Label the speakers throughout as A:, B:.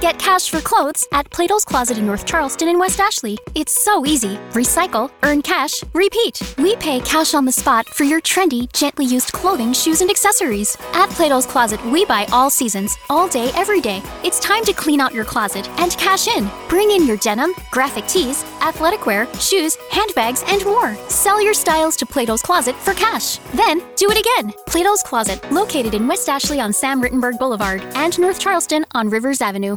A: Get cash for clothes at Plato's Closet in North Charleston and West Ashley. It's so easy. Recycle, earn cash, repeat. We pay cash on the spot for your trendy, gently used clothing, shoes, and accessories. At Plato's Closet, we buy all seasons, all day, every day. It's time to clean out your closet and cash in. Bring in your denim, graphic tees, athletic wear, shoes, handbags, and more. Sell your styles to Plato's Closet for cash. Then do it again. Plato's Closet, located in West Ashley on Sam Rittenberg Boulevard and North Charleston on Rivers Avenue.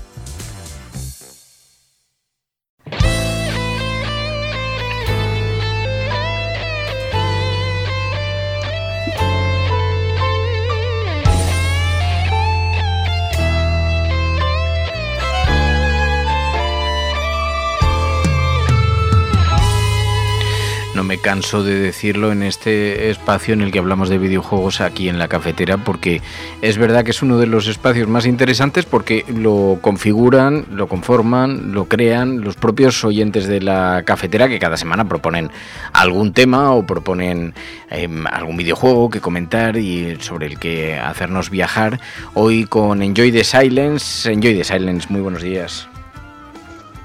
B: Canso de decirlo en este espacio en el que hablamos de videojuegos aquí en la cafetera, porque es verdad que es uno de los espacios más interesantes porque lo configuran, lo conforman, lo crean los propios oyentes de la cafetera que cada semana proponen algún tema o proponen em, algún videojuego que comentar y sobre el que hacernos viajar. Hoy con Enjoy the Silence. Enjoy the Silence, muy buenos días.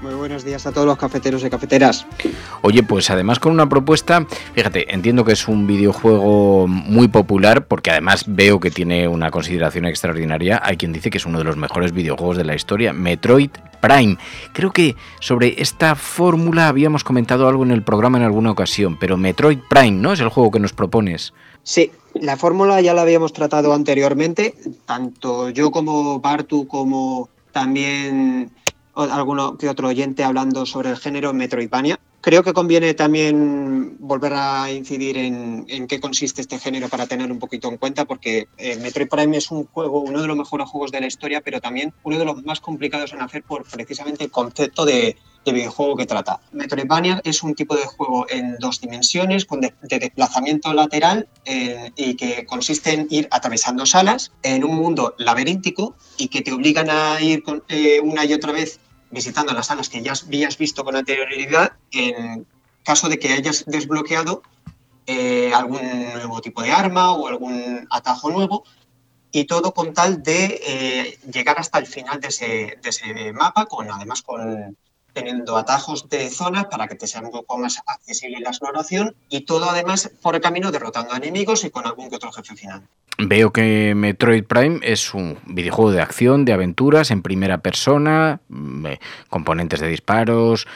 C: Muy buenos días a todos los cafeteros y cafeteras.
B: Oye, pues además con una propuesta, fíjate, entiendo que es un videojuego muy popular porque además veo que tiene una consideración extraordinaria. Hay quien dice que es uno de los mejores videojuegos de la historia, Metroid Prime. Creo que sobre esta fórmula habíamos comentado algo en el programa en alguna ocasión, pero Metroid Prime, ¿no? Es el juego que nos propones.
C: Sí, la fórmula ya la habíamos tratado anteriormente, tanto yo como Bartu como también alguno que otro oyente hablando sobre el género Metroidvania. Creo que conviene también volver a incidir en, en, qué consiste este género para tener un poquito en cuenta, porque eh, Metroid Prime es un juego, uno de los mejores juegos de la historia, pero también uno de los más complicados en hacer por precisamente el concepto de, de videojuego que trata. Metroidvania es un tipo de juego en dos dimensiones, con de, de desplazamiento lateral eh, y que consiste en ir atravesando salas en un mundo laberíntico y que te obligan a ir eh, una y otra vez visitando las salas que ya habías visto con anterioridad en caso de que hayas desbloqueado eh, algún nuevo tipo de arma o algún atajo nuevo y todo con tal de eh, llegar hasta el final de ese, de ese, mapa, con además con teniendo atajos de zonas para que te sea un poco más accesible la exploración y todo además por el camino derrotando a enemigos y con algún que otro jefe final.
B: Veo que Metroid Prime es un videojuego de acción, de aventuras en primera persona, componentes de disparos.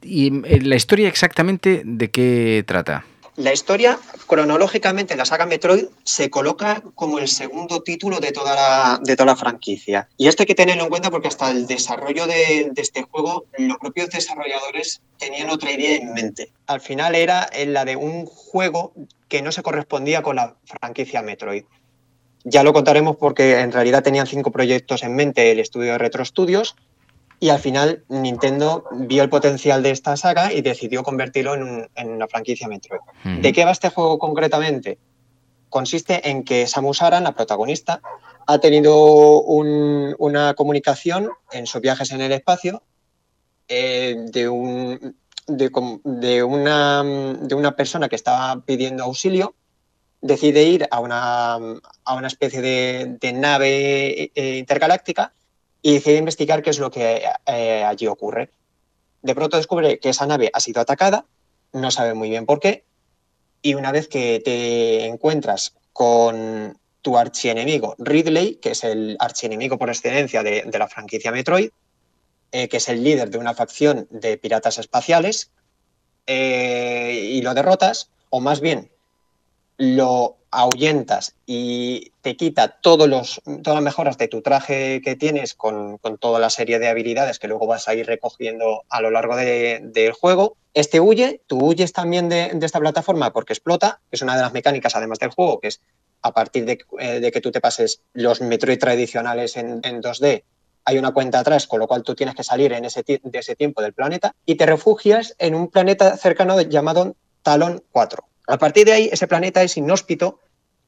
B: ¿Y la historia exactamente de qué trata?
C: La historia, cronológicamente, la saga Metroid se coloca como el segundo título de toda la, de toda la franquicia. Y esto hay que tenerlo en cuenta porque hasta el desarrollo de, de este juego, los propios desarrolladores tenían otra idea en mente. Al final era la de un juego que no se correspondía con la franquicia Metroid. Ya lo contaremos porque en realidad tenían cinco proyectos en mente el estudio de Retro Studios y al final Nintendo vio el potencial de esta saga y decidió convertirlo en, un, en una franquicia Metroid. Uh -huh. ¿De qué va este juego concretamente? Consiste en que Samus Aran, la protagonista, ha tenido un, una comunicación en sus viajes en el espacio eh, de, un, de, de, una, de una persona que estaba pidiendo auxilio decide ir a una, a una especie de, de nave eh, intergaláctica y decide investigar qué es lo que eh, allí ocurre. De pronto descubre que esa nave ha sido atacada, no sabe muy bien por qué, y una vez que te encuentras con tu archienemigo Ridley, que es el archienemigo por excelencia de, de la franquicia Metroid, eh, que es el líder de una facción de piratas espaciales, eh, y lo derrotas, o más bien lo ahuyentas y te quita todos los, todas las mejoras de tu traje que tienes con, con, toda la serie de habilidades que luego vas a ir recogiendo a lo largo del de, juego. Este huye, tú huyes también de, de, esta plataforma porque explota, que es una de las mecánicas además del juego, que es a partir de, eh, de que tú te pases los Metroid tradicionales en, en 2D hay una cuenta atrás, con lo cual tú tienes que salir en ese de ese tiempo del planeta y te refugias en un planeta cercano llamado Talon 4. A partir de ahí, ese planeta es inhóspito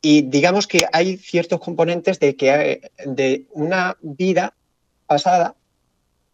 C: y digamos que hay ciertos componentes de, que, de una vida pasada,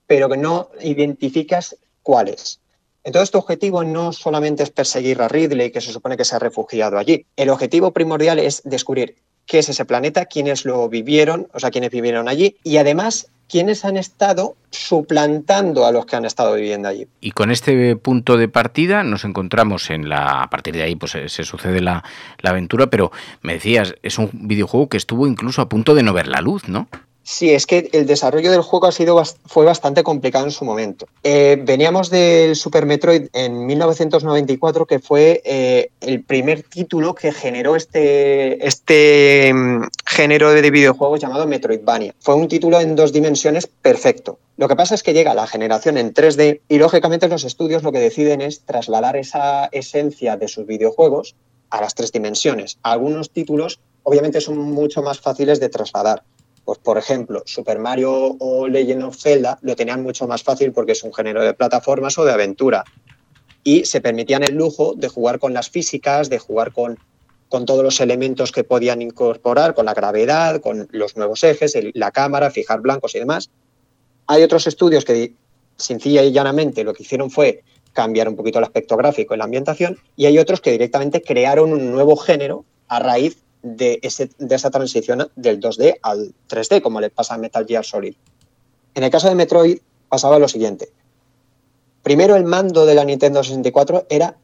C: pero que no identificas cuáles. Entonces, tu objetivo no solamente es perseguir a Ridley, que se supone que se ha refugiado allí. El objetivo primordial es descubrir qué es ese planeta, quiénes lo vivieron, o sea, quiénes vivieron allí, y además quiénes han estado suplantando a los que han estado viviendo allí.
B: Y con este punto de partida nos encontramos en la... A partir de ahí pues se, sucede la, la aventura, pero me decías, es un videojuego que estuvo incluso a punto de no ver la luz, ¿no?
C: Sí, es que el desarrollo del juego ha sido, fue bastante complicado en su momento. Eh, veníamos del Super Metroid en 1994, que fue eh, el primer título que generó este, este mm, género de videojuegos llamado Metroidvania. Fue un título en dos dimensiones perfecto. Lo que pasa es que llega la generación en 3D y lógicamente los estudios lo que deciden es trasladar esa esencia de sus videojuegos a las tres dimensiones. Algunos títulos obviamente son mucho más fáciles de trasladar pues, por ejemplo, Super Mario o Legend of Zelda lo tenían mucho más fácil porque es un género de plataformas o de aventura. Y se permitían el lujo de jugar con las físicas, de jugar con, con todos los elementos que podían incorporar, con la gravedad, con los nuevos ejes, la cámara, fijar blancos y demás. Hay otros estudios que sencilla y llanamente lo que hicieron fue cambiar un poquito el aspecto gráfico y la ambientación, y hay otros que directamente crearon un nuevo género a raíz de, esa transición del 2D al 3D, como le pasa a Metal Gear Solid. En el caso de Metroid pasaba lo siguiente. Primero, el mando de la Nintendo 64 era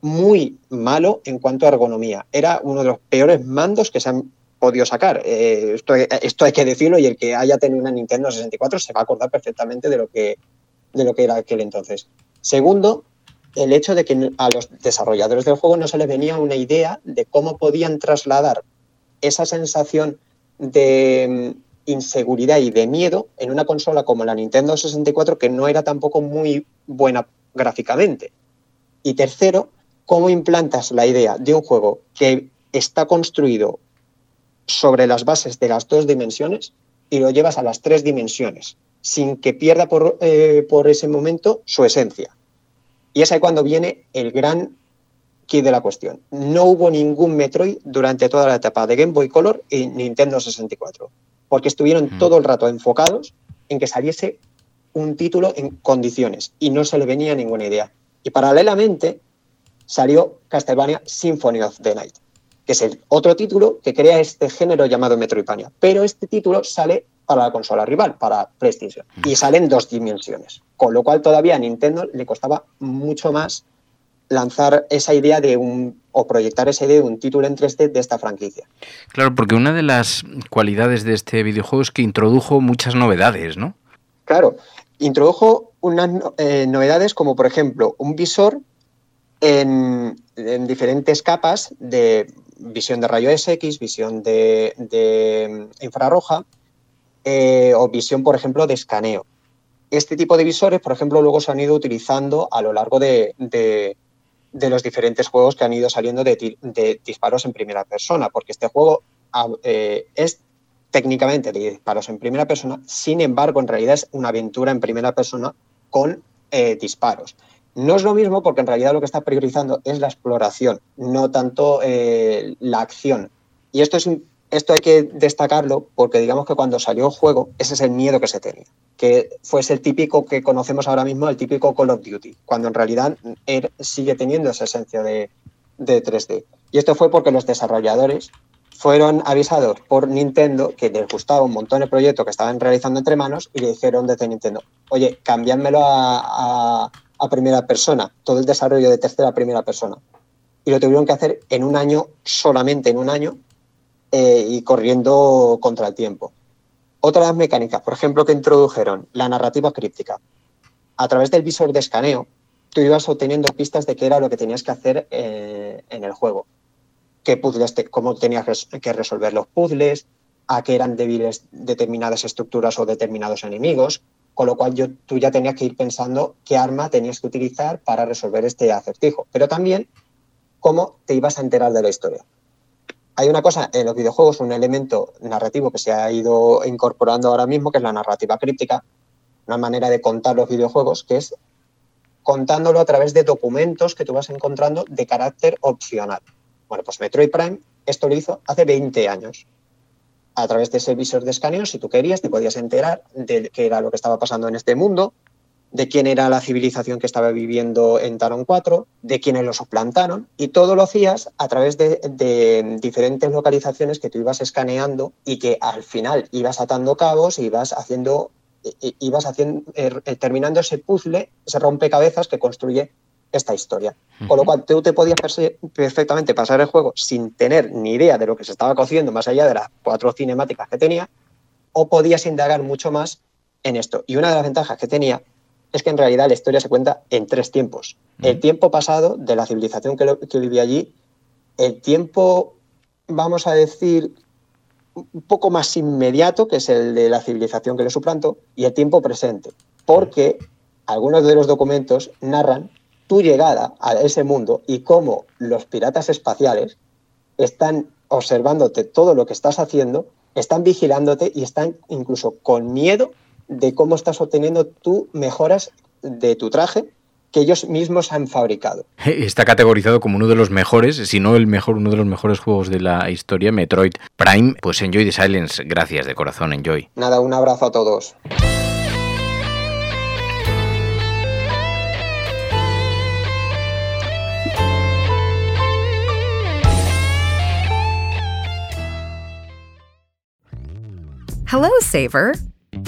C: muy malo en cuanto a ergonomía. Era uno de los peores mandos que se han podido sacar. Eh, esto, esto, hay que decirlo y el que haya tenido una Nintendo 64 se va a acordar perfectamente de lo que, de lo que era aquel entonces. Segundo, el hecho de que a los desarrolladores del juego no se les venía una idea de cómo podían trasladar esa sensación de mm, inseguridad y de miedo en una consola como la Nintendo 64 que no era tampoco muy buena gráficamente. Y tercero, cómo implantas la idea de un juego que está construido sobre las bases de las dos dimensiones y lo llevas a las tres dimensiones, sin que pierda por, eh, por ese momento su esencia. Y es ahí cuando viene el gran key de la cuestión. No hubo ningún Metroid durante toda la etapa de Game Boy Color y Nintendo 64, porque estuvieron mm. todo el rato enfocados en que saliese un título en condiciones y no se le venía ninguna idea. Y paralelamente salió Castlevania Symphony of the Night, que es el otro título que crea este género llamado Metroidvania. Pero este título sale para la consola rival, para PlayStation, y sale en dos dimensiones. Con lo cual todavía a Nintendo le costaba mucho más lanzar esa idea de un o proyectar esa idea de un título en 3D de esta franquicia.
B: Claro, porque una de las cualidades de este videojuego es que introdujo muchas novedades, ¿no?
C: Claro, introdujo unas eh, novedades como por ejemplo un visor en, diferentes capas de visión de rayo X, visión de, infrarroja eh, o visión, por ejemplo, de escaneo. Este tipo de visores, por ejemplo, luego se han ido utilizando a lo largo de, los diferentes juegos que han ido saliendo de, disparos en primera persona, porque este juego ah, eh, es técnicamente de disparos en primera persona, sin embargo, en realidad es una aventura en primera persona con eh, disparos. No es lo mismo porque en realidad lo que está priorizando es la exploración, no tanto la acción. Y esto es esto hay que destacarlo porque digamos que cuando salió el juego, ese es el miedo que se tenía, que fuese el típico que conocemos ahora mismo, el típico Call of Duty, cuando en realidad él sigue teniendo esa esencia de, 3D. Y esto fue porque los desarrolladores fueron avisados por Nintendo que les gustaba un montón el proyecto que estaban realizando entre manos y le dijeron desde Nintendo, oye, cambiádmelo a, a primera persona, todo el desarrollo de tercera a primera persona. Y lo tuvieron que hacer en un año, solamente en un año, eh, y corriendo contra el tiempo. Otras mecánicas, por ejemplo, que introdujeron la narrativa críptica. A través del visor de escaneo, tú ibas obteniendo pistas de qué era lo que tenías que hacer eh, en el juego. Qué puzzles cómo tenías que resolver los puzzles, a qué eran débiles determinadas estructuras o determinados enemigos, con lo cual yo, tú ya tenías que ir pensando qué arma tenías que utilizar para resolver este acertijo, pero también cómo te ibas a enterar de la historia hay una cosa en los videojuegos, un elemento narrativo que se ha ido incorporando ahora mismo, que es la narrativa críptica, una manera de contar los videojuegos, que es contándolo a través de documentos que tú vas encontrando de carácter opcional. Bueno, pues Metroid Prime esto lo hizo hace 20 años. A través de ese visor de escaneo, si tú querías, te podías enterar de qué era lo que estaba pasando en este mundo, de quién era la civilización que estaba viviendo en Taron 4, de quiénes lo suplantaron, y todo lo hacías a través de, de, diferentes localizaciones que tú ibas escaneando y que al final ibas atando cabos y ibas haciendo, ibas haciendo, er, terminando ese puzzle, ese rompecabezas que construye esta historia. Con lo cual tú te podías perfectamente pasar el juego sin tener ni idea de lo que se estaba cociendo más allá de las cuatro cinemáticas que tenía, o podías indagar mucho más en esto. Y una de las ventajas que tenía es que en realidad la historia se cuenta en tres tiempos. El tiempo pasado de la civilización que, lo, que vivía allí, el tiempo, vamos a decir, un poco más inmediato, que es el de la civilización que le suplantó, y el tiempo presente. Porque algunos de los documentos narran tu llegada a ese mundo y cómo los piratas espaciales están observándote todo lo que estás haciendo, están vigilándote y están incluso con miedo de cómo estás obteniendo tú mejoras de tu traje que ellos mismos han fabricado.
B: Está categorizado como uno de los mejores, si no el mejor, uno de los mejores juegos de la historia, Metroid Prime. Pues Enjoy the Silence, gracias de corazón, Enjoy.
C: Nada, un abrazo a todos.
D: Hello, Saver.